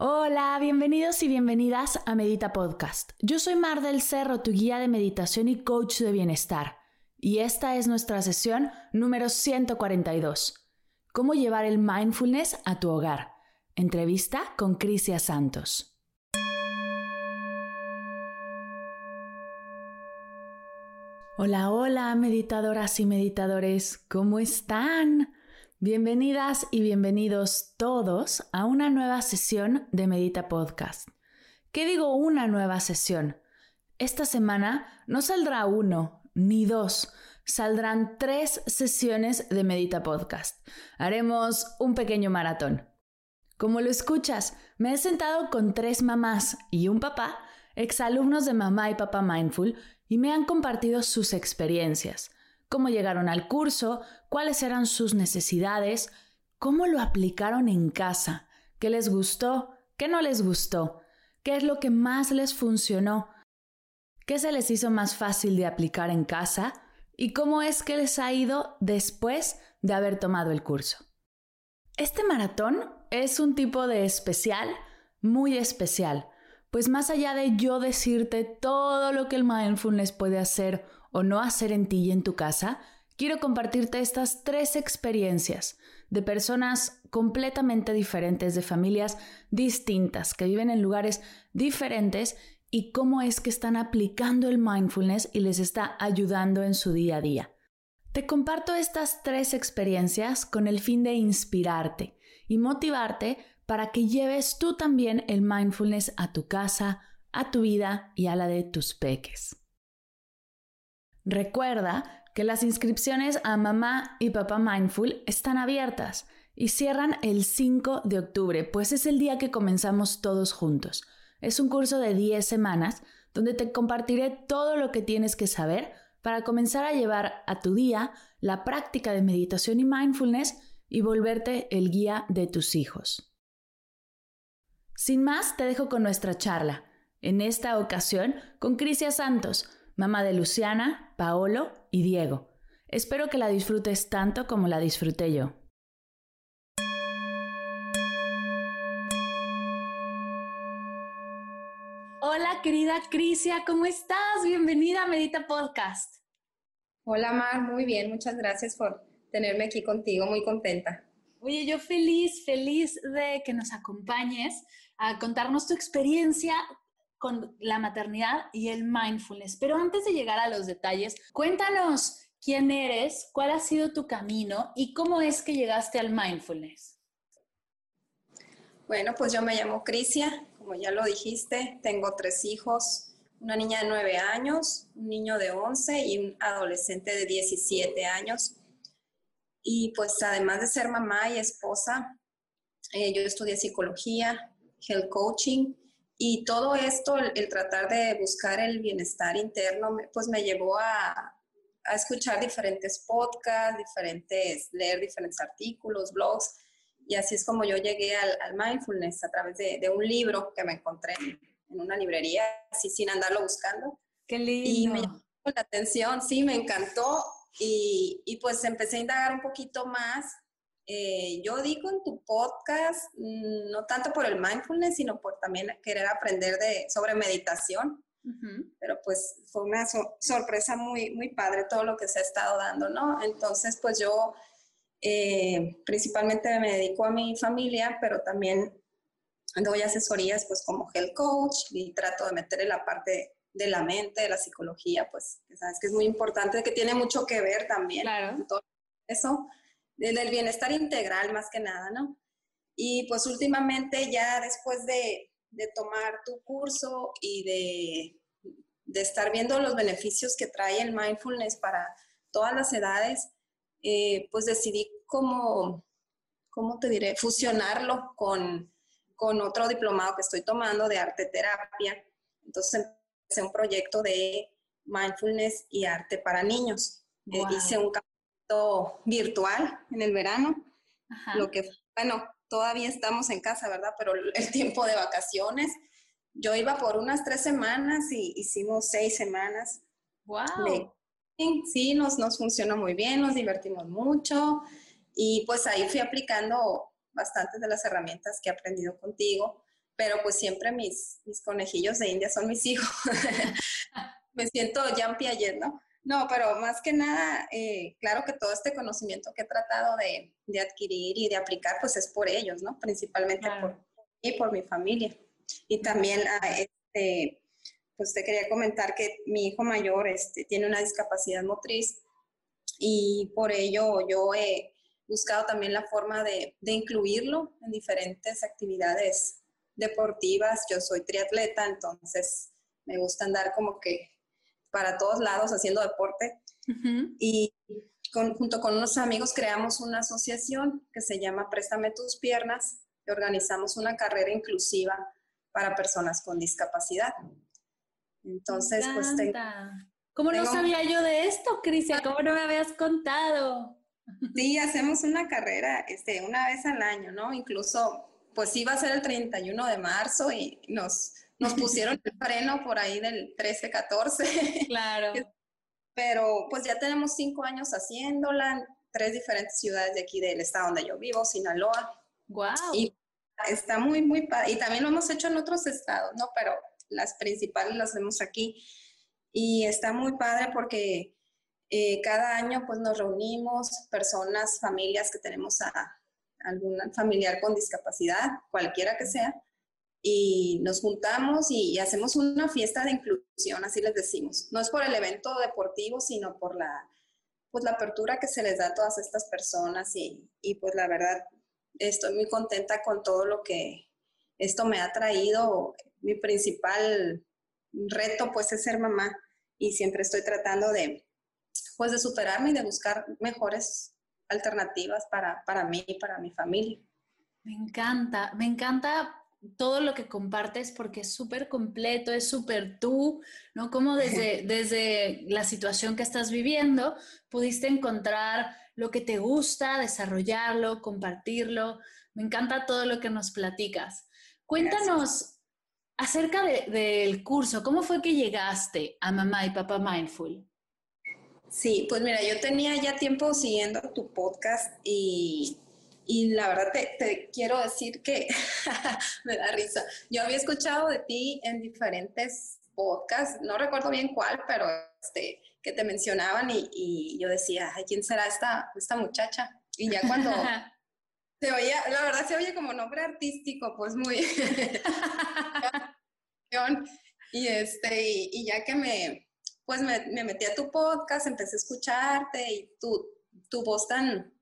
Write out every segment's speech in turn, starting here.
Hola, bienvenidos y bienvenidas a Medita Podcast. Yo soy Mar del Cerro, tu guía de meditación y coach de bienestar. Y esta es nuestra sesión número 142. ¿Cómo llevar el mindfulness a tu hogar? Entrevista con Crisia Santos. Hola, hola, meditadoras y meditadores, ¿cómo están? Bienvenidas y bienvenidos todos a una nueva sesión de Medita Podcast. ¿Qué digo una nueva sesión? Esta semana no saldrá uno ni dos, saldrán tres sesiones de Medita Podcast. Haremos un pequeño maratón. Como lo escuchas, me he sentado con tres mamás y un papá, exalumnos de Mamá y Papá Mindful, y me han compartido sus experiencias, cómo llegaron al curso, cuáles eran sus necesidades, cómo lo aplicaron en casa, qué les gustó, qué no les gustó, qué es lo que más les funcionó, qué se les hizo más fácil de aplicar en casa y cómo es que les ha ido después de haber tomado el curso. Este maratón es un tipo de especial, muy especial, pues más allá de yo decirte todo lo que el mindfulness puede hacer o no hacer en ti y en tu casa, quiero compartirte estas tres experiencias de personas completamente diferentes, de familias distintas, que viven en lugares diferentes y cómo es que están aplicando el mindfulness y les está ayudando en su día a día. Te comparto estas tres experiencias con el fin de inspirarte, y motivarte para que lleves tú también el mindfulness a tu casa, a tu vida y a la de tus peques. Recuerda que las inscripciones a Mamá y Papá Mindful están abiertas y cierran el 5 de octubre, pues es el día que comenzamos todos juntos. Es un curso de 10 semanas donde te compartiré todo lo que tienes que saber para comenzar a llevar a tu día la práctica de meditación y mindfulness y volverte el guía de tus hijos. Sin más, te dejo con nuestra charla, en esta ocasión con Crisia Santos, mamá de Luciana, Paolo y Diego. Espero que la disfrutes tanto como la disfruté yo. Hola querida Crisia, ¿cómo estás? Bienvenida a Medita Podcast. Hola Mar, muy bien, muchas gracias por tenerme aquí contigo, muy contenta. Oye, yo feliz, feliz de que nos acompañes a contarnos tu experiencia con la maternidad y el mindfulness. Pero antes de llegar a los detalles, cuéntanos quién eres, cuál ha sido tu camino y cómo es que llegaste al mindfulness. Bueno, pues yo me llamo Crisia, como ya lo dijiste, tengo tres hijos, una niña de nueve años, un niño de 11 y un adolescente de 17 años. Y pues además de ser mamá y esposa, eh, yo estudié psicología, health coaching y todo esto, el, tratar de buscar el bienestar interno, pues me llevó a, a escuchar diferentes podcasts, diferentes, leer diferentes artículos, blogs. Y así es como yo llegué al, mindfulness a través de, de, un libro que me encontré en una librería, así sin andarlo buscando. Qué lindo. Y me llamó la atención, sí, me encantó. Y, y pues empecé a indagar un poquito más. Eh, yo digo en tu podcast, mm, no tanto por el mindfulness, sino por también querer aprender de, sobre meditación. Pero pues fue una sorpresa muy, muy padre todo lo que se ha estado dando, ¿no? Entonces, pues yo eh, principalmente me dedico a mi familia, pero también doy asesorías pues como health coach y trato de meterle la parte de la mente, de la psicología, pues sabes que es muy importante, que tiene mucho que ver también claro. todo eso, del bienestar integral más que nada, ¿no? Y pues últimamente ya después de, de tomar tu curso y de, de, estar viendo los beneficios que trae el mindfulness para todas las edades, eh, pues decidí como, ¿cómo te diré? Fusionarlo con con otro diplomado que estoy tomando de arte terapia. Entonces empecé un proyecto de mindfulness y arte para niños. Eh, hice un campamento virtual en el verano, lo que, bueno, todavía estamos en casa, ¿verdad? Pero el tiempo de vacaciones, yo iba por unas tres semanas y hicimos seis semanas. ¡Wow! sí, nos, nos funcionó muy bien, nos divertimos mucho y pues ahí fui aplicando bastantes de las herramientas que he aprendido contigo, pero pues siempre mis, mis conejillos de India son mis hijos. Me siento Jean Piaget, ¿no? No, pero más que nada, eh, claro que todo este conocimiento que he tratado de, de, adquirir y de aplicar, pues es por ellos, ¿no? Principalmente por mí y por mi familia. Y también, ah, este, pues te quería comentar que mi hijo mayor este, tiene una discapacidad motriz y por ello yo he buscado también la forma de, de incluirlo en diferentes actividades deportivas. Yo soy triatleta, entonces me gusta andar como que para todos lados haciendo deporte. Y junto con unos amigos creamos una asociación que se llama Préstame tus piernas y organizamos una carrera inclusiva para personas con discapacidad. Entonces, pues... ¿Cómo no sabía yo de esto, Crisia? ¿Cómo no me habías contado? Sí, hacemos una carrera este, una vez al año, ¿no? Incluso, pues iba a ser el 31 de marzo y nos, nos pusieron el freno por ahí del 13, 14. Claro. Pero pues ya tenemos cinco años haciéndola en tres diferentes ciudades de aquí del estado donde yo vivo, Sinaloa. Wow. Y está muy, muy padre. Y también lo hemos hecho en otros estados, ¿no? Pero las principales las vemos aquí. Y está muy padre porque eh, cada año pues nos reunimos personas, familias que tenemos a algún familiar con discapacidad, cualquiera que sea, y nos juntamos y, hacemos una fiesta de inclusión, así les decimos. No es por el evento deportivo, sino por la, pues, la apertura que se les da a todas estas personas y, y pues la verdad estoy muy contenta con todo lo que esto me ha traído. Mi principal reto pues es ser mamá y siempre estoy tratando de, pues de superarme y de buscar mejores alternativas para, para mí y para mi familia. Me encanta, me encanta todo lo que compartes porque es súper completo, es súper tú, ¿no? Como desde, desde la situación que estás viviendo pudiste encontrar lo que te gusta, desarrollarlo, compartirlo. Me encanta todo lo que nos platicas. Cuéntanos acerca del curso, ¿cómo fue que llegaste a Mamá y Papá Mindful? Sí, pues mira, yo tenía ya tiempo siguiendo tu podcast y, y la verdad te, quiero decir que me da risa. Yo había escuchado de ti en diferentes podcasts, no recuerdo bien cuál, pero este, que te mencionaban y, y yo decía, ay, ¿quién será esta, esta muchacha? Y ya cuando se oía, la verdad se oye como nombre artístico, pues muy... y este, y ya que me pues me, me, metí a tu podcast, empecé a escucharte y tu, tu voz tan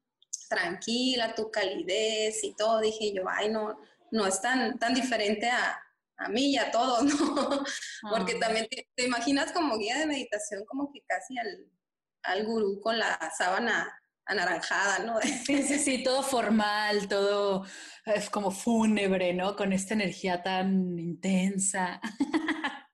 tranquila, tu calidez y todo, dije yo, ay, no, no es tan, tan diferente a, a mí y a todos, ¿no? Porque ah. también te, imaginas como guía de meditación, como que casi al, al gurú con la sábana anaranjada, ¿no? Sí, sí, sí, todo formal, todo es como fúnebre, ¿no? Con esta energía tan intensa.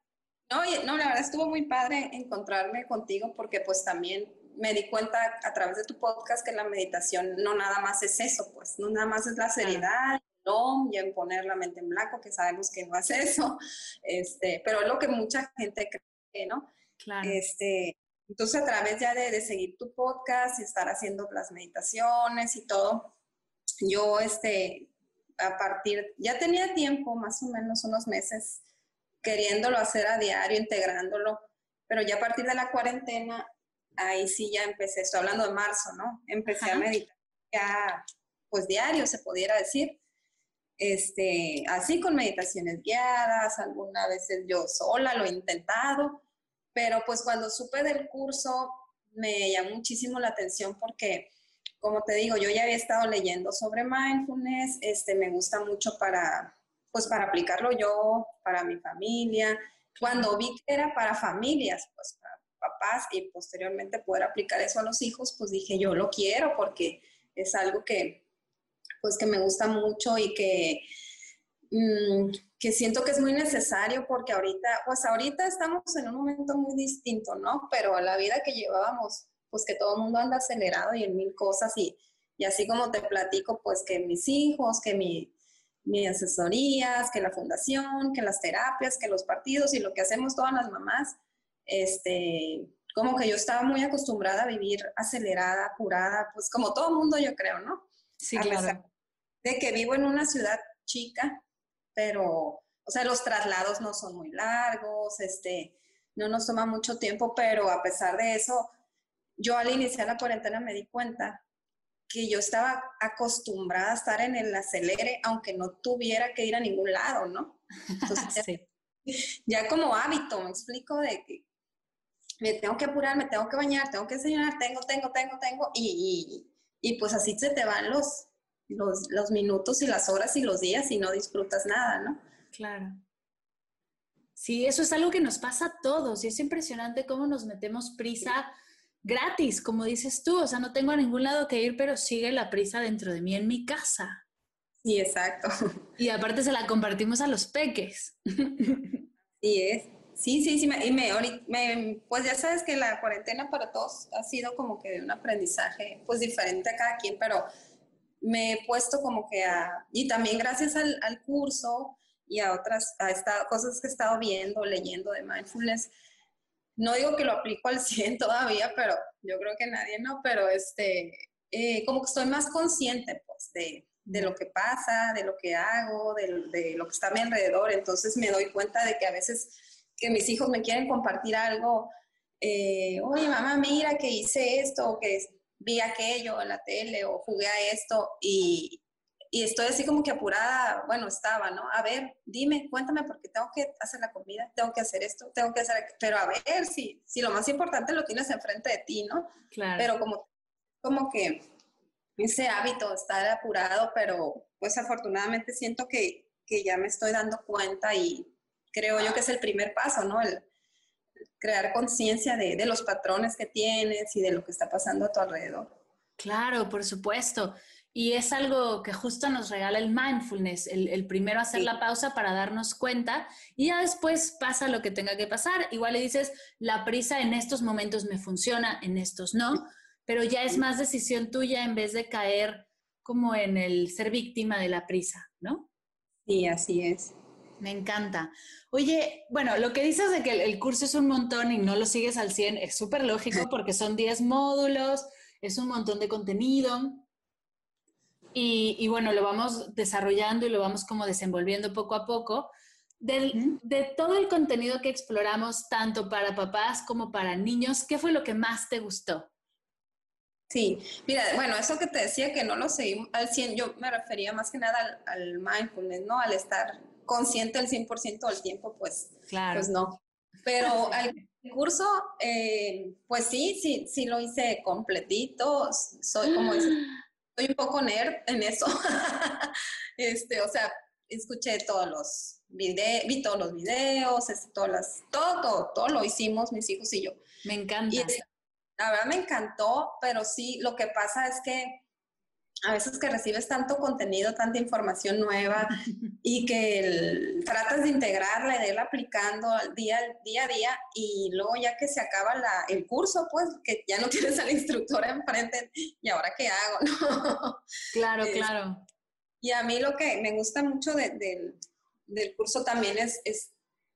No, no, la verdad estuvo muy padre encontrarme contigo porque pues también me di cuenta a través de tu podcast que la meditación no nada más es eso, pues no nada más es la seriedad, no, y en poner la mente en blanco, que sabemos que no es eso, este, pero es lo que mucha gente cree, ¿no? Claro. Este, entonces, a través ya de, de, seguir tu podcast y estar haciendo las meditaciones y todo, yo, este, a partir, ya tenía tiempo, más o menos unos meses, queriéndolo hacer a diario, integrándolo, pero ya a partir de la cuarentena, ahí sí ya empecé, estoy hablando de marzo, ¿no? Empecé a meditar ya, pues diario, se pudiera decir. Este, así con meditaciones guiadas, algunas veces yo sola lo he intentado, pero pues cuando supe del curso me llamó muchísimo la atención porque, como te digo, yo ya había estado leyendo sobre mindfulness, este, me gusta mucho para, pues para aplicarlo yo, para mi familia. Cuando vi que era para familias, pues para papás y posteriormente poder aplicar eso a los hijos, pues dije, yo lo quiero porque es algo que, pues que me gusta mucho y que Mm, que siento que es muy necesario porque ahorita, pues ahorita estamos en un momento muy distinto, ¿no? Pero la vida que llevábamos, pues que todo el mundo anda acelerado y en mil cosas y, y así como te platico, pues que mis hijos, que mi, mis asesorías, que la fundación, que las terapias, que los partidos y lo que hacemos todas las mamás, este, como que yo estaba muy acostumbrada a vivir acelerada, apurada, pues como todo el mundo yo creo, ¿no? Sí, claro. De que vivo en una ciudad chica, pero, o sea, los traslados no son muy largos, este, no nos toma mucho tiempo, pero a pesar de eso, yo al iniciar la cuarentena me di cuenta que yo estaba acostumbrada a estar en el acelere, aunque no tuviera que ir a ningún lado, ¿no? Entonces, ya, como hábito, me explico de que me tengo que apurar, me tengo que bañar, tengo que desayunar, tengo, tengo, tengo, tengo, y, y, y pues así se te van los, los, minutos y las horas y los días y no disfrutas nada, ¿no? Claro. Sí, eso es algo que nos pasa a todos y es impresionante cómo nos metemos prisa gratis, como dices tú, o sea, no tengo a ningún lado que ir, pero sigue la prisa dentro de mí en mi casa. Sí, exacto. Y aparte se la compartimos a los peques. Sí, es. Sí, sí, sí, y me, pues ya sabes que la cuarentena para todos ha sido como que un aprendizaje, pues diferente a cada quien, pero me he puesto como que a, y también gracias al, curso y a otras a esta, cosas que he estado viendo, leyendo de mindfulness, no digo que lo aplico al 100 todavía, pero yo creo que nadie no, pero este, eh, como que estoy más consciente pues de, de, lo que pasa, de lo que hago, de, de, lo que está a mi alrededor, entonces me doy cuenta de que a veces que mis hijos me quieren compartir algo, eh, oye mamá, mira que hice esto, o que vi aquello en la tele o jugué a esto y, y, estoy así como que apurada, bueno, estaba, ¿no? A ver, dime, cuéntame porque tengo que hacer la comida, tengo que hacer esto, tengo que hacer, pero a ver si, si lo más importante lo tienes enfrente de ti, ¿no? Claro. Pero como, como que ese hábito, estar apurado, pero pues afortunadamente siento que, que ya me estoy dando cuenta y creo yo que es el primer paso, ¿no? El, crear conciencia de, de, los patrones que tienes y de lo que está pasando a tu alrededor. Claro, por supuesto. Y es algo que justo nos regala el mindfulness, el, el primero hacer la pausa para darnos cuenta y ya después pasa lo que tenga que pasar. Igual le dices, la prisa en estos momentos me funciona, en estos no, pero ya es más decisión tuya en vez de caer como en el ser víctima de la prisa, ¿no? Sí, así es. Me encanta. Oye, bueno, lo que dices de que el, curso es un montón y no lo sigues al 100 es súper lógico porque son 10 módulos, es un montón de contenido. Y, bueno, lo vamos desarrollando y lo vamos como desenvolviendo poco a poco. de todo el contenido que exploramos, tanto para papás como para niños, ¿qué fue lo que más te gustó? Sí, mira, bueno, eso que te decía que no lo seguimos al 100, yo me refería más que nada al, al mindfulness, ¿no? Al estar consciente el 100% del tiempo, pues, pues no. Pero el curso, eh, pues sí, sí, sí lo hice completito. Soy como soy un poco nerd en eso. este, o sea, escuché todos los videos, vi todos los videos, este, todas las, todo, todo, todo lo hicimos mis hijos y yo. Me encanta. Y la verdad me encantó, pero sí, lo que pasa es que a veces que recibes tanto contenido, tanta información nueva y que tratas de integrarla y de irla aplicando día, día a día y luego ya que se acaba el curso, pues que ya no tienes al instructor enfrente y ahora qué hago, ¿no? Claro, claro. Y a mí lo que me gusta mucho del curso también es, es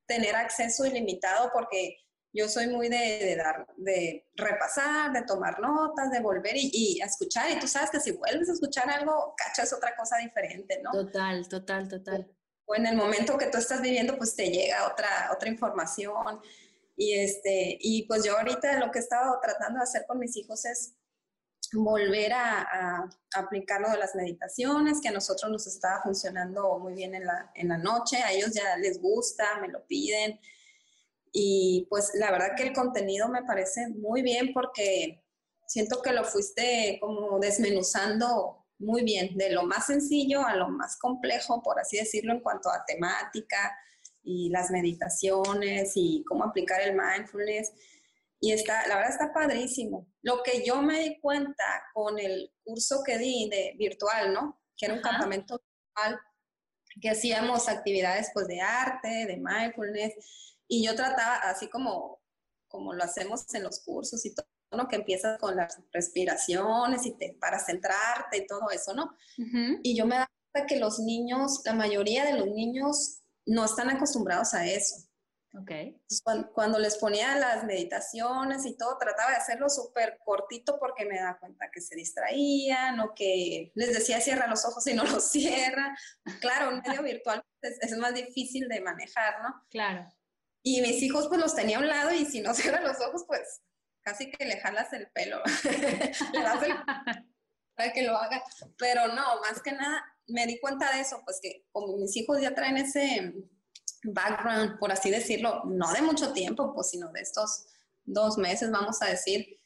tener acceso ilimitado porque yo soy muy de, dar, de repasar, de tomar notas, de volver y, escuchar. Y tú sabes que si vuelves a escuchar algo, cachas otra cosa diferente, ¿no? Total, total, total. O en el momento que tú estás viviendo, pues te llega otra, otra información. Y, este, y pues yo ahorita lo que he estado tratando de hacer con mis hijos es volver a, a, aplicar lo de las meditaciones, que a nosotros nos estaba funcionando muy bien en la, en la noche, a ellos ya les gusta, me lo piden, y pues la verdad que el contenido me parece muy bien porque siento que lo fuiste como desmenuzando muy bien, de lo más sencillo a lo más complejo, por así decirlo, en cuanto a temática y las meditaciones y cómo aplicar el mindfulness. Y está, la verdad está padrísimo. Lo que yo me di cuenta con el curso que di de virtual, ¿no? Que era un campamento virtual, que hacíamos actividades pues de arte, de mindfulness, y yo trataba, así como, como lo hacemos en los cursos y todo, ¿no? que empiezas con las respiraciones y te, para centrarte y todo eso, ¿no? Y yo me daba cuenta que los niños, la mayoría de los niños no están acostumbrados a eso. Okay. cuando, les ponía las meditaciones y todo, trataba de hacerlo súper cortito porque me daba cuenta que se distraían o que les decía cierra los ojos y no los cierra. Claro, un medio virtual es, es, más difícil de manejar, ¿no? Claro. Y mis hijos pues los tenía a un lado y si no cierran los ojos pues casi que le jalas el pelo, le das el para que lo haga. Pero no, más que nada me di cuenta de eso, pues que como mis hijos ya traen ese background, por así decirlo, no de mucho tiempo, pues sino de estos dos meses, vamos a decir,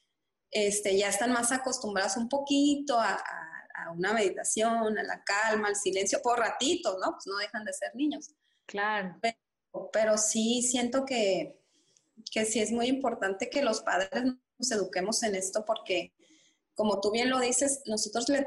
este, ya están más acostumbrados un poquito a, a una meditación, a la calma, al silencio, por ratitos, ¿no? Pues no dejan de ser niños. Claro pero sí siento que, que sí es muy importante que los padres nos eduquemos en esto porque, como tú bien lo dices, nosotros le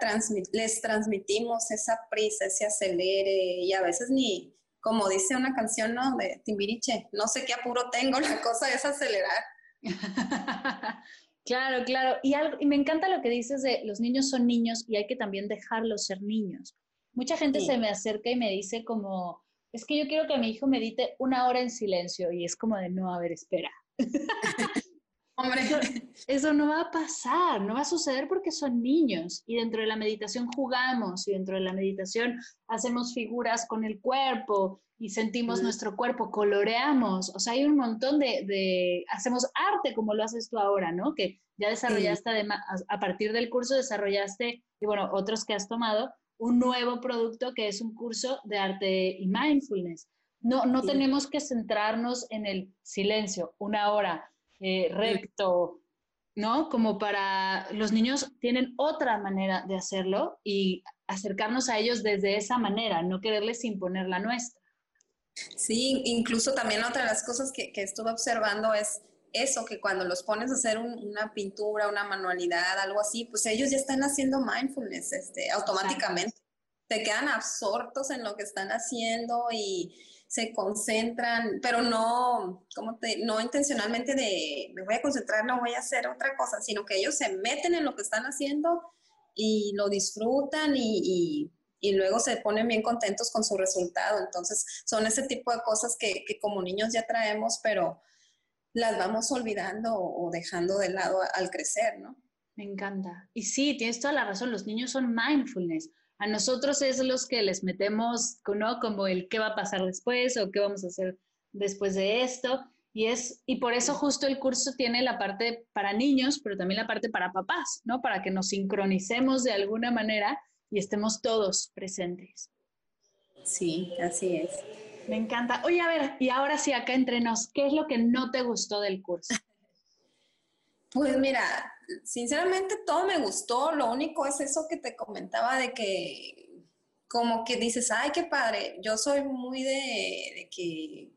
les transmitimos esa prisa, ese acelere y a veces ni, como dice una canción ¿no? de Timbiriche, no sé qué apuro tengo, la cosa es acelerar. claro, claro. Y, y me encanta lo que dices de los niños son niños y hay que también dejarlos ser niños. Mucha gente se me acerca y me dice como, es que yo quiero que mi hijo medite una hora en silencio y es como de no, a ver, espera. Hombre. Eso, no va a pasar, no va a suceder porque son niños y dentro de la meditación jugamos y dentro de la meditación hacemos figuras con el cuerpo y sentimos nuestro cuerpo, coloreamos, o sea, hay un montón de, hacemos arte como lo haces tú ahora, ¿no? Que ya desarrollaste, además, a partir del curso desarrollaste, y bueno, otros que has tomado, un nuevo producto que es un curso de arte y mindfulness. No, no tenemos que centrarnos en el silencio, una hora eh, recto, ¿no? Como para los niños tienen otra manera de hacerlo y acercarnos a ellos desde esa manera, no quererles imponer la nuestra. Sí, incluso también otra de las cosas que, que estuve observando es eso, que cuando los pones a hacer una pintura, una manualidad, algo así, pues ellos ya están haciendo mindfulness este, automáticamente. Se quedan absortos en lo que están haciendo y se concentran, pero no, como te, no intencionalmente de me voy a concentrar, no voy a hacer otra cosa, sino que ellos se meten en lo que están haciendo y lo disfrutan y, y, luego se ponen bien contentos con su resultado. Entonces, son ese tipo de cosas que, que como niños ya traemos, pero las vamos olvidando o dejando de lado al crecer, ¿no? Me encanta. Y sí, tienes toda la razón, los niños son mindfulness. A nosotros es los que les metemos, ¿no? Como el qué va a pasar después o qué vamos a hacer después de esto. Y, es, y por eso justo el curso tiene la parte para niños, pero también la parte para papás, ¿no? Para que nos sincronicemos de alguna manera y estemos todos presentes. Sí, así es. Me encanta. Oye, a ver, y ahora sí, acá entre nos, ¿qué es lo que no te gustó del curso? Pues mira, sinceramente todo me gustó, lo único es eso que te comentaba de que como que dices, ay, qué padre, yo soy muy de, que,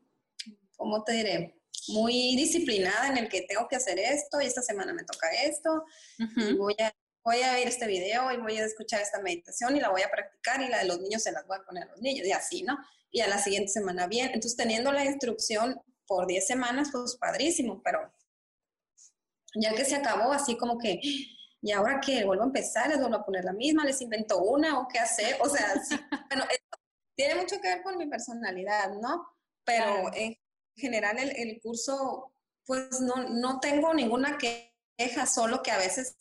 ¿cómo te diré? Muy disciplinada en el que tengo que hacer esto y esta semana me toca esto y voy a, voy a ver este video y voy a escuchar esta meditación y la voy a practicar y la de los niños se las voy a poner a los niños y así, ¿no? Y a la siguiente semana bien. Entonces, teniendo la instrucción por 10 semanas, pues padrísimo, pero ya que se acabó, así como que, ¿y ahora qué? ¿Vuelvo a empezar? ¿Les vuelvo a poner la misma? ¿Les invento una o qué hacer? O sea, bueno, tiene mucho que ver con mi personalidad, ¿no? Pero en general el, curso, pues no, no tengo ninguna queja, solo que a veces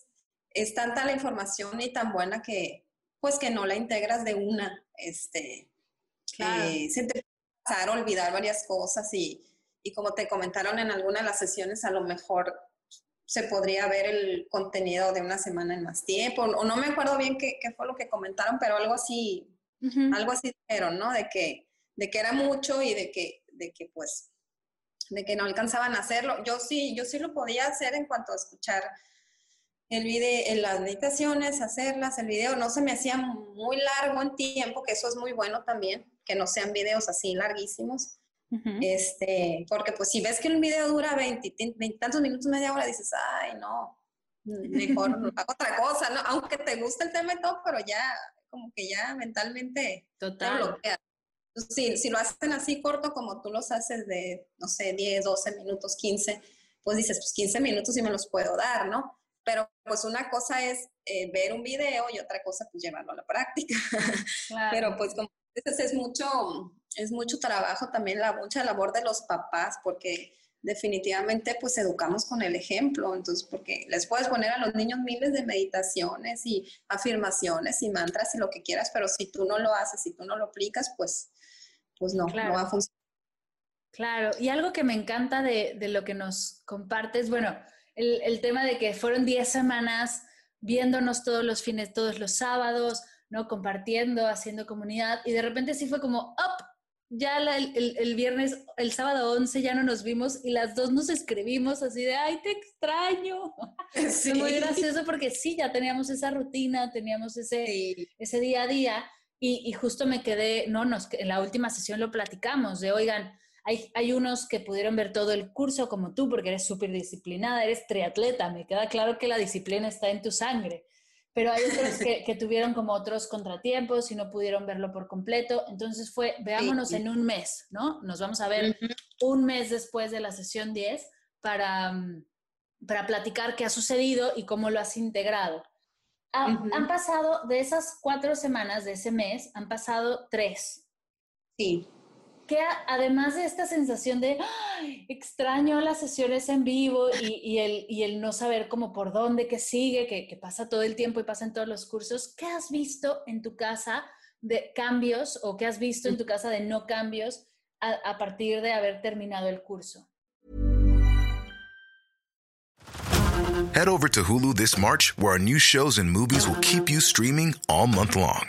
es tanta la información y tan buena que, pues que no la integras de una, este, eh, se te pasar olvidar varias cosas y, y como te comentaron en alguna de las sesiones, a lo mejor se podría ver el contenido de una semana en más tiempo, o no me acuerdo bien qué, qué fue lo que comentaron, pero algo así, algo así dijeron, ¿no? De que, de que era mucho y de que, de que pues, de que no alcanzaban a hacerlo. Yo sí, yo sí lo podía hacer en cuanto a escuchar el video, en las meditaciones, hacerlas, el video no se me hacía muy largo en tiempo, que eso es muy bueno también, que no sean videos así larguísimos este, porque pues si ves que un video dura 20, tantos minutos, media hora, dices, ay, no, mejor hago otra cosa, ¿no? Aunque te guste el tema y todo, pero ya, como que ya mentalmente Total. Si, si lo hacen así corto como tú los haces de, no sé, 10, 12 minutos, 15, pues dices, pues 15 minutos y me los puedo dar, ¿no? Pero pues una cosa es eh, ver un video y otra cosa pues llevarlo a la práctica. Pero pues como dices, es mucho, es mucho trabajo también, la mucha labor de los papás, porque definitivamente pues educamos con el ejemplo, entonces porque les puedes poner a los niños miles de meditaciones y afirmaciones y mantras y lo que quieras, pero si tú no lo haces, si tú no lo aplicas, pues, pues no, no va a funcionar. Claro, y algo que me encanta de, de lo que nos compartes, bueno, el, el tema de que fueron 10 semanas viéndonos todos los fines, todos los sábados, ¿no? Compartiendo, haciendo comunidad, y de repente sí fue como, ¡up! ya el, viernes, el sábado 11 ya no nos vimos y las dos nos escribimos así de, ay, te extraño. Sí. muy gracioso porque sí, ya teníamos esa rutina, teníamos ese, ese día a día y, justo me quedé, no, nos, en la última sesión lo platicamos de, oigan, hay, hay unos que pudieron ver todo el curso como tú porque eres súper disciplinada, eres triatleta, me queda claro que la disciplina está en tu sangre pero hay otros que, tuvieron como otros contratiempos y no pudieron verlo por completo. Entonces fue, veámonos en un mes, ¿no? Nos vamos a ver un mes después de la sesión 10 para, mm, para platicar qué ha sucedido y cómo lo has integrado. Han pasado, de esas cuatro semanas de ese mes, han pasado tres. Sí que además de esta sensación de extraño las sesiones en vivo y, el, no saber cómo por dónde, qué sigue, que, pasa todo el tiempo y pasa en todos los cursos, ¿qué has visto en tu casa de cambios o qué has visto en tu casa de no cambios a, a partir de haber terminado el curso? Head over to Hulu this March, where our new shows and movies will keep you streaming all month long.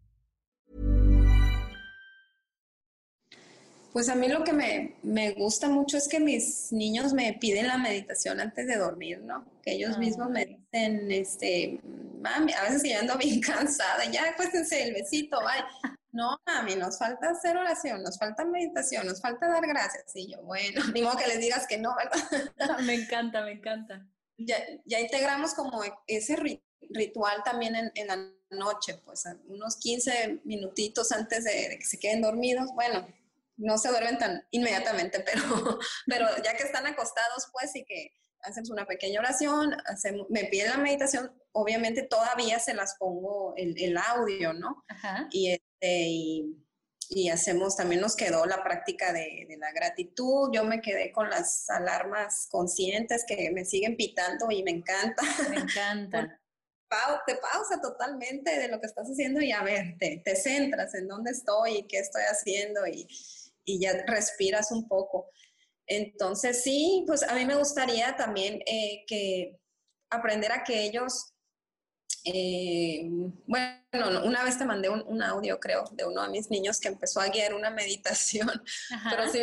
Pues a mí lo que me, me, gusta mucho es que mis niños me piden la meditación antes de dormir, ¿no? Que ellos mismos me dicen, este, mami, a veces yo ando bien cansada, ya cuéstense el besito, ay. No, mami, nos falta hacer oración, nos falta meditación, nos falta dar gracias. Y yo, bueno, ni modo que les digas que no, ¿verdad? me encanta, me encanta. Ya, ya integramos como ese ritual también en, en, la noche, pues unos 15 minutitos antes de que se queden dormidos. Bueno, no se duermen tan inmediatamente, pero, pero ya que están acostados, pues, y que hacemos una pequeña oración, hacemos, me piden la meditación, obviamente todavía se las pongo el, el audio, ¿no? Ajá. Y, este, y, y hacemos, también nos quedó la práctica de, la gratitud, yo me quedé con las alarmas conscientes que me siguen pitando y me encanta. Me encanta. te pausa totalmente de lo que estás haciendo y a ver, te, centras en dónde estoy y qué estoy haciendo y, ya respiras un poco. Entonces sí, pues a mí me gustaría también eh, que aprender a que ellos eh, bueno, una vez te mandé un, audio, creo, de uno de mis niños que empezó a guiar una meditación, pero sí,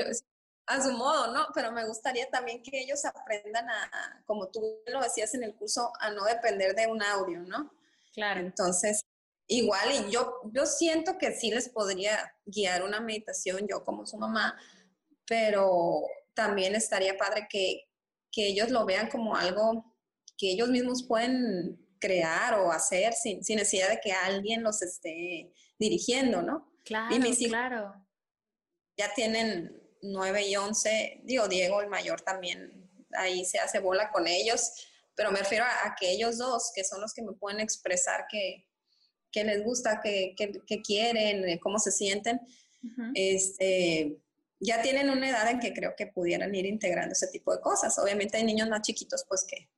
a su modo, ¿no? Pero me gustaría también que ellos aprendan a, como tú lo decías en el curso, a no depender de un audio, ¿no? Claro. Entonces, igual, y yo, yo siento que sí les podría guiar una meditación, yo como su mamá, pero también estaría padre que, que ellos lo vean como algo que ellos mismos pueden crear o hacer sin, necesidad de que alguien los esté dirigiendo, ¿no? Claro, y mis hijos claro. Ya tienen nueve y once, digo, Diego, el mayor también, ahí se hace bola con ellos, pero me refiero a, que ellos dos, que son los que me pueden expresar que, les gusta, que, quieren, eh, cómo se sienten, este, ya tienen una edad en que creo que pudieran ir integrando ese tipo de cosas. Obviamente hay niños más chiquitos, pues que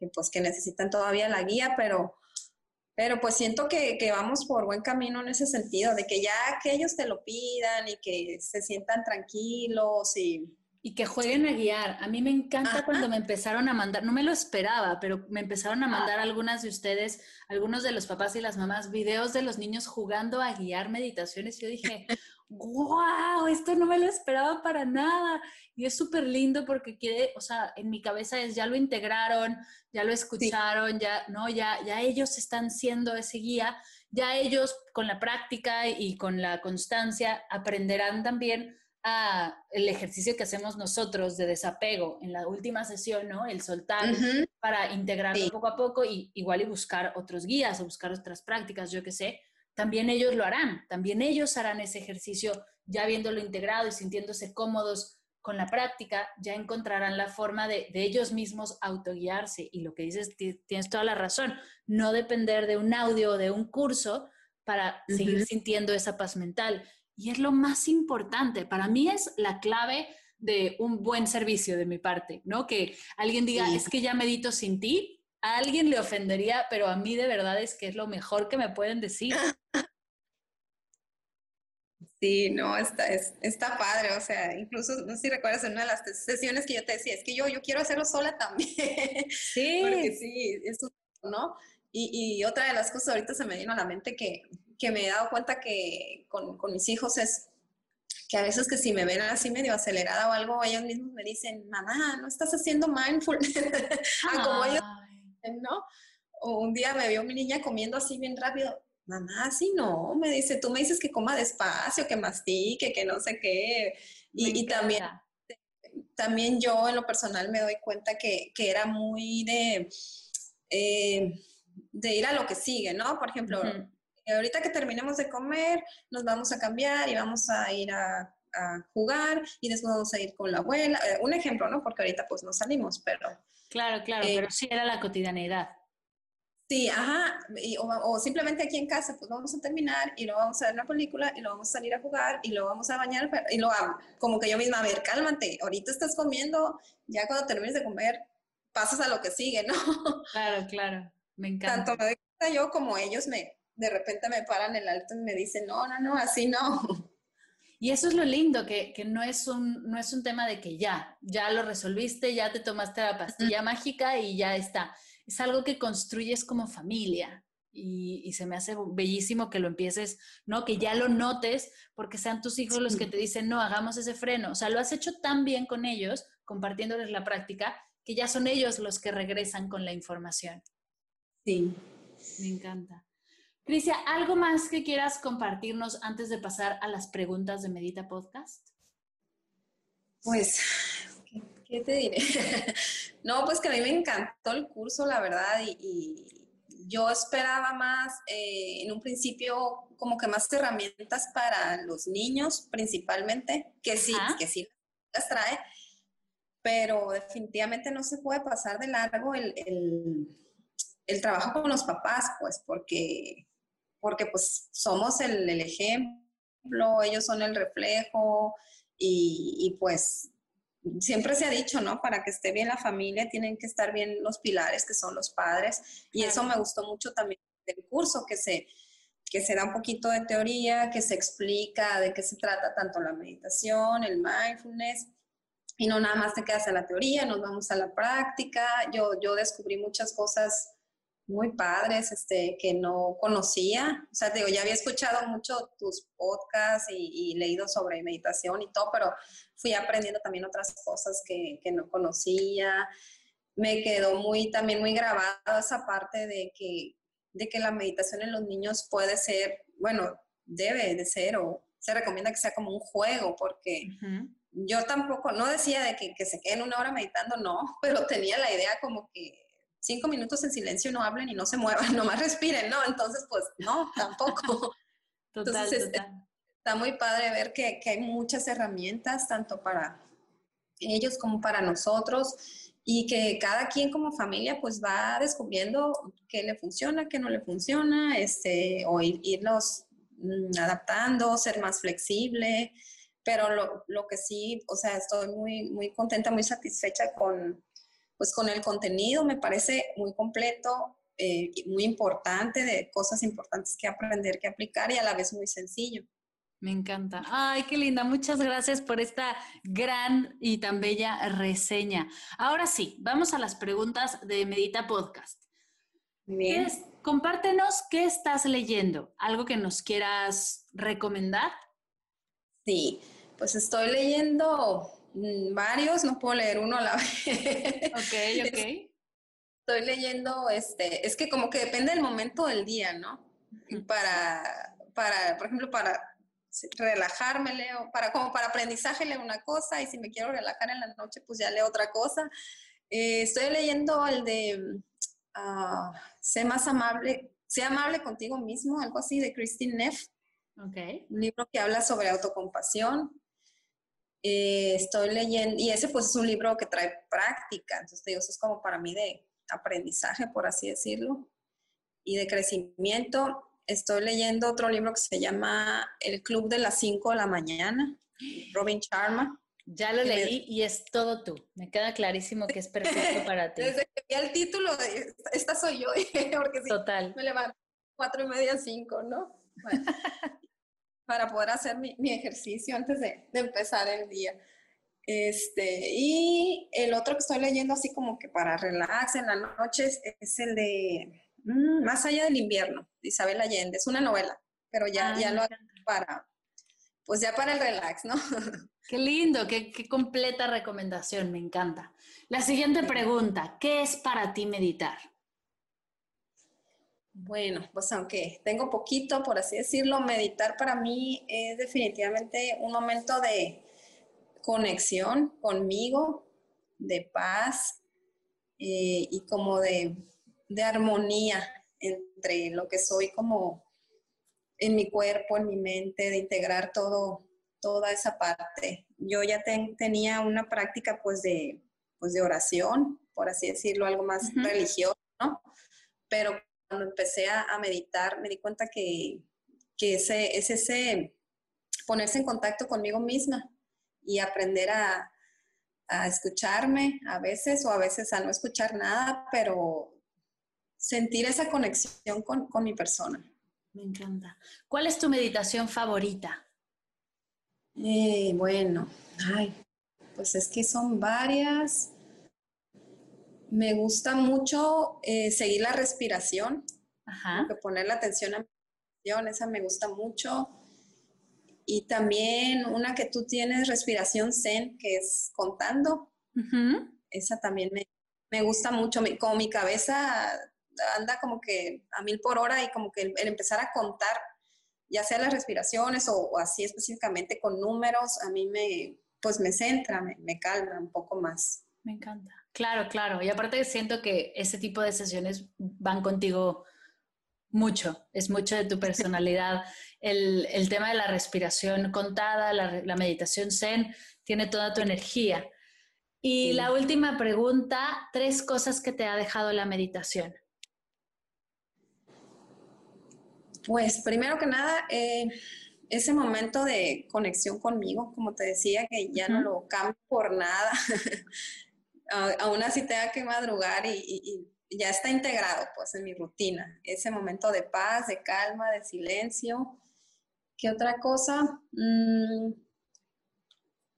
que, pues, que necesitan todavía la guía, pero, pero pues siento que, que, vamos por buen camino en ese sentido, de que ya que ellos te lo pidan y que se sientan tranquilos y... Y que jueguen a guiar. A mí me encanta cuando me empezaron a mandar, no me lo esperaba, pero me empezaron a mandar algunas de ustedes, algunos de los papás y las mamás, videos de los niños jugando a guiar meditaciones. Yo dije, wow, esto no me lo esperaba para nada. Y es súper lindo porque quiere, o sea, en mi cabeza es, ya lo integraron, ya lo escucharon, ya, ¿no? Ya, ya ellos están siendo ese guía, ya ellos con la práctica y con la constancia aprenderán también a el ejercicio que hacemos nosotros de desapego en la última sesión, ¿no? El soltar para integrarlo poco a poco y igual y buscar otros guías o buscar otras prácticas, yo qué sé, también ellos lo harán, también ellos harán ese ejercicio ya viéndolo integrado y sintiéndose cómodos con la práctica, ya encontrarán la forma de, ellos mismos autoguiarse. Y lo que dices, tienes toda la razón, no depender de un audio o de un curso para seguir sintiendo esa paz mental. Y es lo más importante, para mí es la clave de un buen servicio de mi parte, ¿no? Que alguien diga, es que ya medito sin ti, a alguien le ofendería, pero a mí de verdad es que es lo mejor que me pueden decir. Sí, no, está, está padre, o sea, incluso, no sé si recuerdas en una de las sesiones que yo te decía, es que yo, yo quiero hacerlo sola también. Sí. Porque sí, eso, ¿no? Y, y, otra de las cosas ahorita se me vino a la mente que, que me he dado cuenta que con, con, mis hijos es que a veces que si me ven así medio acelerada o algo, ellos mismos me dicen, mamá, no estás haciendo mindfulness. como ellos ¿no? O un día me vio mi niña comiendo así bien rápido. Mamá, así no, me dice, tú me dices que coma despacio, que mastique, que no sé qué. Y, también, también yo en lo personal me doy cuenta que, era muy de, eh, de ir a lo que sigue, ¿no? Por ejemplo, ahorita que terminemos de comer, nos vamos a cambiar y vamos a ir a, jugar y después vamos a ir con la abuela. Eh, un ejemplo, ¿no? Porque ahorita pues no salimos, pero Claro, claro, eh, pero sí era la cotidianidad. Sí, ajá, o, simplemente aquí en casa, pues vamos a terminar y luego vamos a ver una película y luego vamos a salir a jugar y luego vamos a bañar y luego como que yo misma, a ver, cálmate, ahorita estás comiendo, ya cuando termines de comer, pasas a lo que sigue, ¿no? Claro, claro, me encanta. Tanto me doy cuenta yo como ellos me, de repente me paran el alto y me dicen, no, no, no, así no. Y eso es lo lindo, que, no, es un, no es un tema de que ya, ya lo resolviste, ya te tomaste la pastilla mágica y ya está. Es algo que construyes como familia. Y, se me hace bellísimo que lo empieces, ¿no? Que ya lo notes, porque sean tus hijos los que te dicen, no, hagamos ese freno. O sea, lo has hecho tan bien con ellos, compartiéndoles la práctica, que ya son ellos los que regresan con la información. Sí. Me encanta. Alicia, ¿algo más que quieras compartirnos antes de pasar a las preguntas de Medita Podcast? Pues, ¿qué, te diré? no, pues que a mí me encantó el curso, la verdad, y, yo esperaba más, eh, en un principio, como que más herramientas para los niños principalmente, que sí, que sí las trae, pero definitivamente no se puede pasar de largo el, el trabajo con los papás, pues, porque porque pues somos el, ejemplo ejemplo, ellos son el reflejo y, y pues siempre se ha dicho, ¿no? Para que esté bien la familia tienen que estar bien los pilares que son los padres y eso me gustó mucho también del curso que se que se da un poquito de teoría, que se explica de qué se trata tanto la meditación, el mindfulness, y no nada más te quedas en la teoría, nos vamos a la práctica. Yo, yo descubrí muchas cosas muy padres este, que no conocía. O sea, digo, ya había escuchado mucho tus podcasts y, leído sobre meditación y todo, pero fui aprendiendo también otras cosas que, que no conocía. Me quedó muy, también muy grabada esa parte de que, de que la meditación en los niños puede ser, bueno, debe de ser o se recomienda que sea como un juego, porque yo tampoco, no decía de que, que se queden una hora meditando, no, pero tenía la idea como que cinco minutos en silencio no hablen y no se muevan, nomás respiren, ¿no? Entonces, pues no, tampoco. total, Entonces, Está muy padre ver que, que, hay muchas herramientas, tanto para ellos como para nosotros, y que cada quien como familia pues va descubriendo qué le funciona, qué no le funciona, este, o irlos mm, adaptando, ser más flexible, pero lo, lo, que sí, o sea, estoy muy, muy contenta, muy satisfecha con, pues con el contenido me parece muy completo, eh, muy importante, de cosas importantes que aprender, que aplicar y a la vez muy sencillo. Me encanta. Ay, qué linda. Muchas gracias por esta gran y tan bella reseña. Ahora sí, vamos a las preguntas de Medita Podcast. Bien. compártenos qué estás leyendo. ¿Algo que nos quieras recomendar? Sí, pues estoy leyendo varios, no puedo leer uno a la vez. Ok, ok. Estoy leyendo, este, es que como que depende del momento del día, ¿no? Para, para, por ejemplo, para relajarme leo, para, como para aprendizaje leo una cosa y si me quiero relajar en la noche, pues ya leo otra cosa. Eh, estoy leyendo el de uh, Sé más amable, Sé amable contigo mismo, algo así de Christine Neff. Okay. Un libro que habla sobre autocompasión. Eh, estoy leyendo, y ese pues es un libro que trae práctica, entonces digo, eso es como para mí de aprendizaje, por así decirlo, y de crecimiento. Estoy leyendo otro libro que se llama El Club de las 5 de la mañana, Robin Sharma. Ya lo leí y es todo tú. Me queda clarísimo que es perfecto para ti. Desde que vi el título, esta soy yo, porque Total. me levanto cuatro y media, cinco, ¿no? Bueno, para poder hacer mi, ejercicio antes de, empezar el día. Este, y el otro que estoy leyendo así como que para relax en la noche es, el de mm, Más allá del invierno, de Isabel Allende. Es una novela, pero ya, ya lo hago para, pues ya para el relax, ¿no? Qué lindo, qué, qué completa recomendación, me encanta. La siguiente pregunta, ¿qué es para ti meditar? Bueno, pues aunque tengo poquito, por así decirlo, meditar para mí es definitivamente un momento de conexión conmigo, de paz eh, y como de, armonía entre lo que soy como en mi cuerpo, en mi mente, de integrar todo, toda esa parte. Yo ya tenía una práctica pues de, pues de oración, por así decirlo, algo más religioso, ¿no? Pero cuando empecé a, meditar, me di cuenta que, ese, es ese ponerse en contacto conmigo misma y aprender a, escucharme a veces o a veces a no escuchar nada, pero sentir esa conexión con, mi persona. Me encanta. ¿Cuál es tu meditación favorita? Eh, bueno, ay, pues es que son varias me gusta mucho eh, seguir la respiración, Ajá. poner la atención a la respiración, esa me gusta mucho. Y también una que tú tienes, respiración zen, que es contando. Esa también me, gusta mucho. como mi cabeza anda como que a mil por hora y como que el, empezar a contar, ya sea las respiraciones o, así específicamente con números, a mí me, pues me centra, me, me calma un poco más. Me encanta. Claro, claro. Y aparte siento que ese tipo de sesiones van contigo mucho, es mucho de tu personalidad. El, tema de la respiración contada, la, meditación zen, tiene toda tu energía. Y la última pregunta, tres cosas que te ha dejado la meditación. Pues primero que nada, eh, ese momento de conexión conmigo, como te decía, que ya no lo cambio por nada. Aún así tenga que madrugar y, ya está integrado pues en mi rutina. Ese momento de paz, de calma, de silencio. ¿Qué otra cosa? Mm,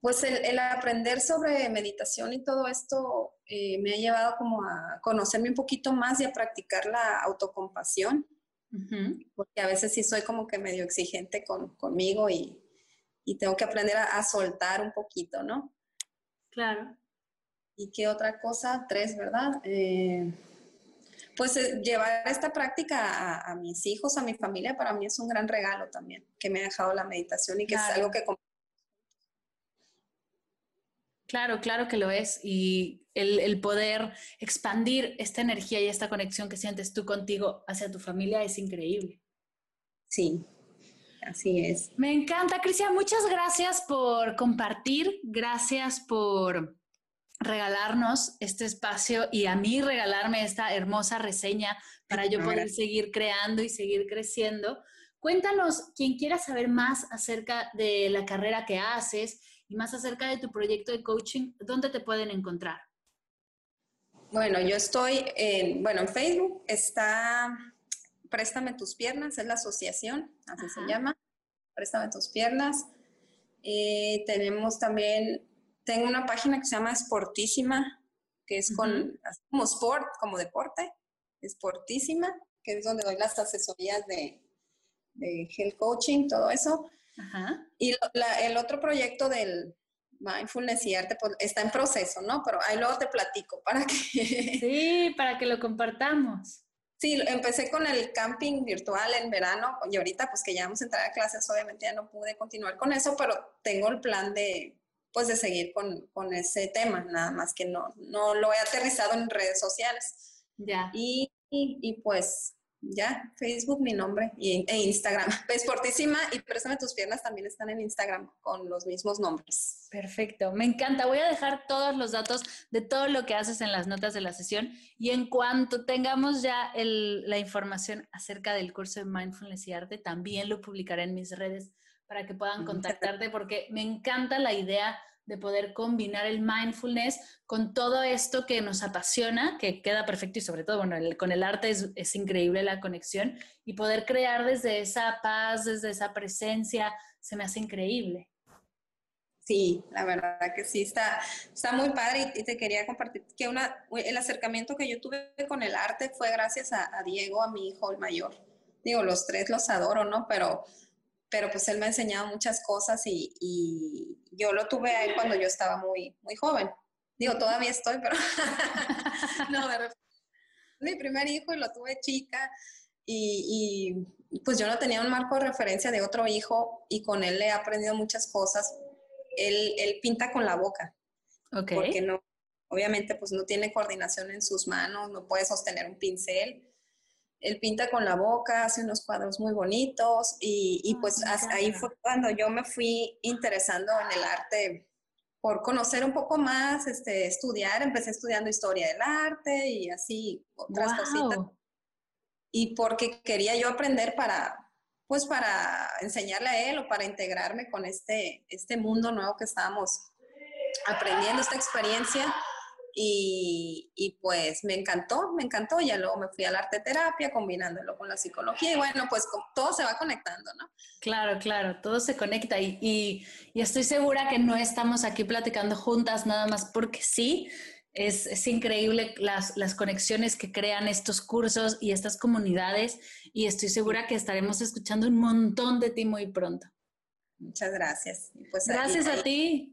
pues el, aprender sobre meditación y todo esto eh, me ha llevado como a conocerme un poquito más y a practicar la autocompasión porque a veces sí soy como que medio exigente con, conmigo y, y, tengo que aprender a, soltar un poquito, ¿no? Claro. ¿Y qué otra cosa? Tres, ¿verdad? Eh, pues eh, llevar esta práctica a, mis hijos, a mi familia, para mí es un gran regalo también, que me ha dejado la meditación y que es algo que Claro, claro que lo es. Y el, poder expandir esta energía y esta conexión que sientes tú contigo hacia tu familia es increíble. Sí, así es. Me encanta, Cristian. Muchas gracias por compartir. Gracias por regalarnos este espacio y a mí regalarme esta hermosa reseña para yo poder seguir creando y seguir creciendo. Cuéntanos, quien quiera saber más acerca de la carrera que haces, y más acerca de tu proyecto de coaching, ¿dónde te pueden encontrar? Bueno, yo estoy en, bueno, en Facebook está Préstame tus piernas, es la asociación, así se llama, Préstame tus piernas. Eh, tenemos también, tengo una página que se llama Sportísima, que es con, como sport, como deporte, Sportísima, que es donde doy las asesorías de, de health coaching, todo eso. Y el otro proyecto del mindfulness y arte pues, está en proceso, ¿no? Pero ahí luego te platico para que... Sí, para que lo compartamos. Sí, empecé con el camping virtual en verano y ahorita pues que ya vamos a entrar a clases, obviamente ya no pude continuar con eso, pero tengo el plan de pues de seguir con, con ese tema, nada más que no, no lo he aterrizado en redes sociales. Ya. y, y pues ya, Facebook mi nombre y, e Instagram. Esportísima y Préstame tus piernas también están en Instagram con los mismos nombres. Perfecto, me encanta. Voy a dejar todos los datos de todo lo que haces en las notas de la sesión y en cuanto tengamos ya la información acerca del curso de Mindfulness y Arte, también lo publicaré en mis redes para que puedan contactarte porque me encanta la idea de poder combinar el mindfulness con todo esto que nos apasiona, que queda perfecto y sobre todo, bueno, con el arte es, increíble la conexión y poder crear desde esa paz, desde esa presencia, se me hace increíble. Sí, la verdad que sí, está, está muy padre y, te quería compartir que una, el acercamiento que yo tuve con el arte fue gracias a, a Diego, a mi hijo el mayor. Digo, los tres los adoro, ¿no? Pero pero pues él me ha enseñado muchas cosas y, y yo lo tuve a él cuando yo estaba muy, muy joven. Digo, todavía estoy, pero no, me mi primer hijo y lo tuve chica y, y, pues yo no tenía un marco de referencia de otro hijo y con él le he aprendido muchas cosas. Él, él pinta con la boca. Okay. Porque no, obviamente pues no tiene coordinación en sus manos, no puede sostener un pincel él pinta con la boca, hace unos cuadros muy bonitos y, pues ahí fue cuando yo me fui interesando en el arte por conocer un poco más, este, estudiar, empecé estudiando historia del arte y así otras cositas. Y porque quería yo aprender para, pues para enseñarle a él o para integrarme con este, este mundo nuevo que estábamos aprendiendo, esta experiencia. Y, pues me encantó, me encantó. Ya luego me fui al arte terapia combinándolo con la psicología y bueno, pues todo se va conectando, ¿no? Claro, claro, todo se conecta y, y, estoy segura que no estamos aquí platicando juntas nada más porque sí. Es, es increíble las, las conexiones que crean estos cursos y estas comunidades y estoy segura que estaremos escuchando un montón de ti muy pronto. Muchas gracias. Pues gracias a ti.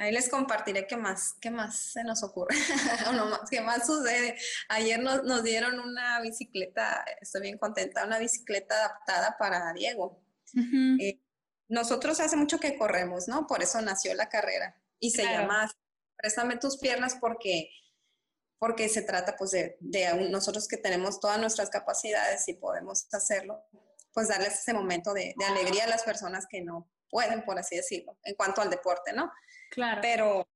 Ahí les compartiré qué más, qué más se nos ocurre, o no más, qué más sucede. Ayer nos, nos, dieron una bicicleta, estoy bien contenta, una bicicleta adaptada para Diego. Eh, nosotros hace mucho que corremos, ¿no? Por eso nació la carrera. Y se llama Préstame tus piernas porque, porque se trata pues de, de, nosotros que tenemos todas nuestras capacidades y podemos hacerlo, pues darles ese momento de, de alegría a las personas que no pueden, por así decirlo, en cuanto al deporte, ¿no? Claro. Pero,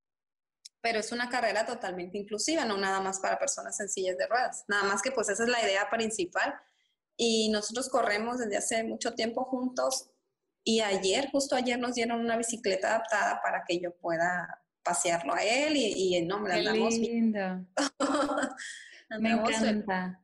pero es una carrera totalmente inclusiva, no nada más para personas sencillas de ruedas. Nada más que pues esa es la idea principal. Y nosotros corremos desde hace mucho tiempo juntos Y ayer, justo ayer nos dieron una bicicleta adaptada para que yo pueda pasearlo a él y, y no, me la andamos me encanta.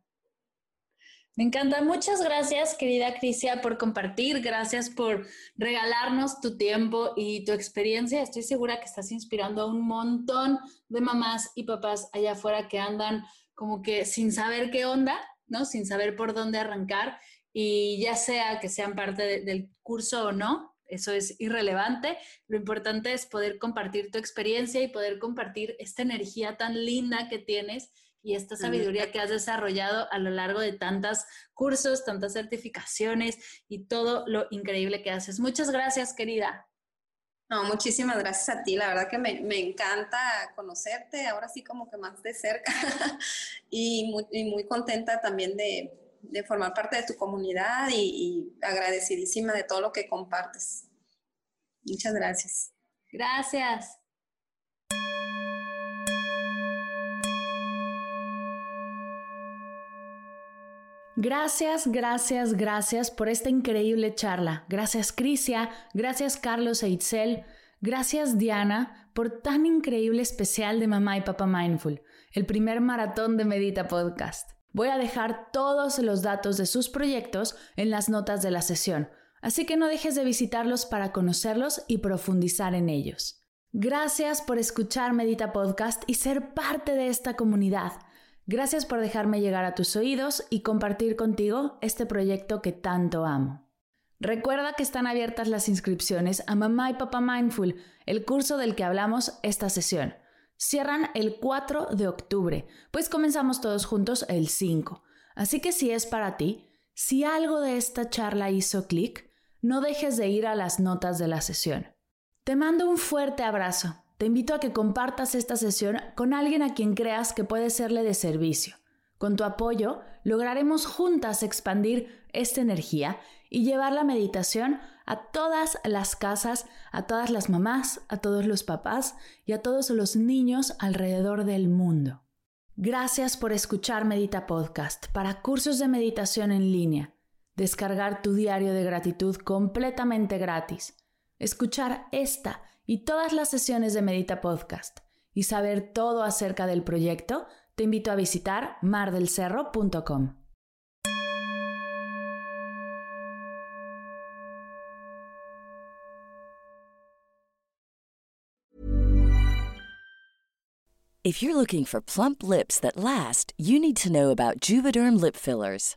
Me encanta. Muchas gracias, querida Crisia, por compartir. Gracias por regalarnos tu tiempo y tu experiencia. Estoy segura que estás inspirando a un montón de mamás y papás allá afuera que andan como que sin saber qué onda, ¿no? Sin saber por dónde arrancar. Y ya sea que sean parte del curso o no, eso es irrelevante. Lo importante es poder compartir tu experiencia y poder compartir esta energía tan linda que tienes y esta sabiduría que has desarrollado a lo largo de tantos cursos, tantas certificaciones y todo lo increíble que haces. Muchas gracias, querida. No, muchísimas gracias a ti. La verdad que me, encanta conocerte, ahora sí como que más de cerca y, muy, contenta también de, formar parte de tu comunidad y agradecidísima de todo lo que compartes. Muchas gracias. Gracias. Gracias, gracias, gracias por esta increíble charla. Gracias Crisia, gracias Carlos e Itzel, gracias Diana por tan increíble especial de Mamá y Papá Mindful, el primer maratón de Medita Podcast. Voy a dejar todos los datos de sus proyectos en las notas de la sesión, así que no dejes de visitarlos para conocerlos y profundizar en ellos. Gracias por escuchar Medita Podcast y ser parte de esta comunidad. Gracias por dejarme llegar a tus oídos y compartir contigo este proyecto que tanto amo. Recuerda que están abiertas las inscripciones a Mamá y Papá Mindful, el curso del que hablamos esta sesión. Cierran el 4 de octubre, pues comenzamos todos juntos el 5. Así que si es para ti, si algo de esta charla hizo clic, no dejes de ir a las notas de la sesión. Te mando un fuerte abrazo te invito a que compartas esta sesión con alguien a quien creas que puede serle de servicio. Con tu apoyo, lograremos juntas expandir esta energía y llevar la meditación a todas las casas, a todas las mamás, a todos los papás y a todos los niños alrededor del mundo. Gracias por escuchar Medita Podcast para cursos de meditación en línea. Descargar tu diario de gratitud completamente gratis. Escuchar esta y todas las sesiones de Medita Podcast y saber todo acerca del proyecto, te invito a visitar mardelcerro.com. If you're looking for plump lips that last, you need to know about Juvederm lip fillers.